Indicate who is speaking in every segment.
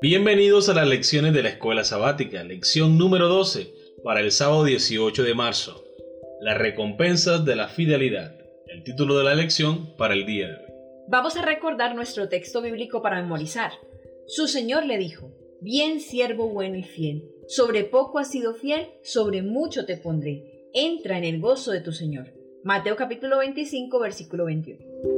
Speaker 1: Bienvenidos a las lecciones de la escuela sabática, lección número 12 para el sábado 18 de marzo. Las recompensas de la fidelidad. El título de la lección para el día de hoy.
Speaker 2: Vamos a recordar nuestro texto bíblico para memorizar. Su Señor le dijo, Bien siervo bueno y fiel, sobre poco has sido fiel, sobre mucho te pondré. Entra en el gozo de tu Señor. Mateo capítulo 25, versículo 21.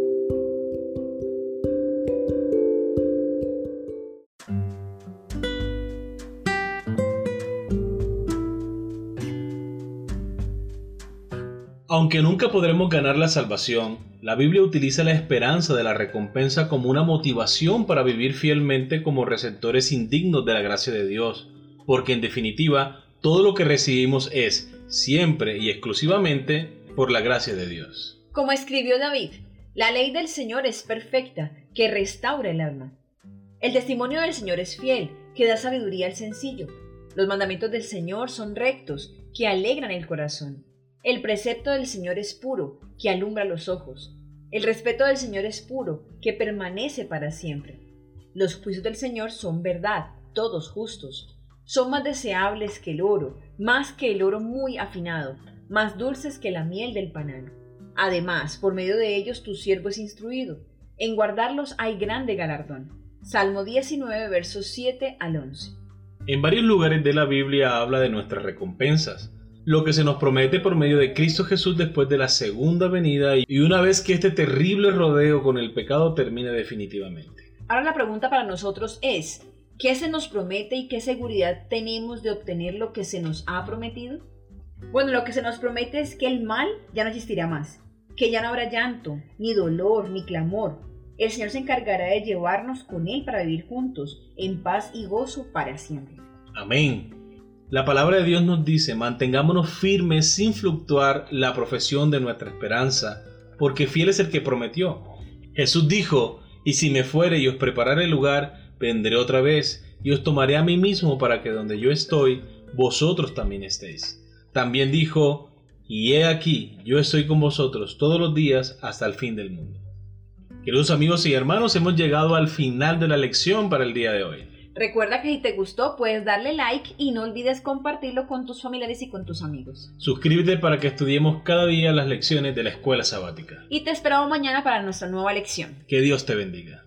Speaker 1: Aunque nunca podremos ganar la salvación, la Biblia utiliza la esperanza de la recompensa como una motivación para vivir fielmente como receptores indignos de la gracia de Dios, porque en definitiva todo lo que recibimos es, siempre y exclusivamente, por la gracia de Dios.
Speaker 2: Como escribió David, la ley del Señor es perfecta, que restaura el alma. El testimonio del Señor es fiel, que da sabiduría al sencillo. Los mandamientos del Señor son rectos, que alegran el corazón. El precepto del Señor es puro, que alumbra los ojos. El respeto del Señor es puro, que permanece para siempre. Los juicios del Señor son verdad, todos justos. Son más deseables que el oro, más que el oro muy afinado, más dulces que la miel del panal. Además, por medio de ellos tu siervo es instruido. En guardarlos hay grande galardón. Salmo 19, versos 7 al 11.
Speaker 1: En varios lugares de la Biblia habla de nuestras recompensas lo que se nos promete por medio de Cristo Jesús después de la segunda venida y una vez que este terrible rodeo con el pecado termine definitivamente.
Speaker 2: Ahora la pregunta para nosotros es, ¿qué se nos promete y qué seguridad tenemos de obtener lo que se nos ha prometido? Bueno, lo que se nos promete es que el mal ya no existirá más, que ya no habrá llanto, ni dolor, ni clamor. El Señor se encargará de llevarnos con Él para vivir juntos, en paz y gozo para siempre.
Speaker 1: Amén. La palabra de Dios nos dice, mantengámonos firmes sin fluctuar la profesión de nuestra esperanza, porque fiel es el que prometió. Jesús dijo, y si me fuere y os prepararé el lugar, vendré otra vez y os tomaré a mí mismo para que donde yo estoy, vosotros también estéis. También dijo, y he aquí, yo estoy con vosotros todos los días hasta el fin del mundo. Queridos amigos y hermanos, hemos llegado al final de la lección para el día de hoy.
Speaker 2: Recuerda que si te gustó puedes darle like y no olvides compartirlo con tus familiares y con tus amigos.
Speaker 1: Suscríbete para que estudiemos cada día las lecciones de la escuela sabática.
Speaker 2: Y te esperamos mañana para nuestra nueva lección.
Speaker 1: Que Dios te bendiga.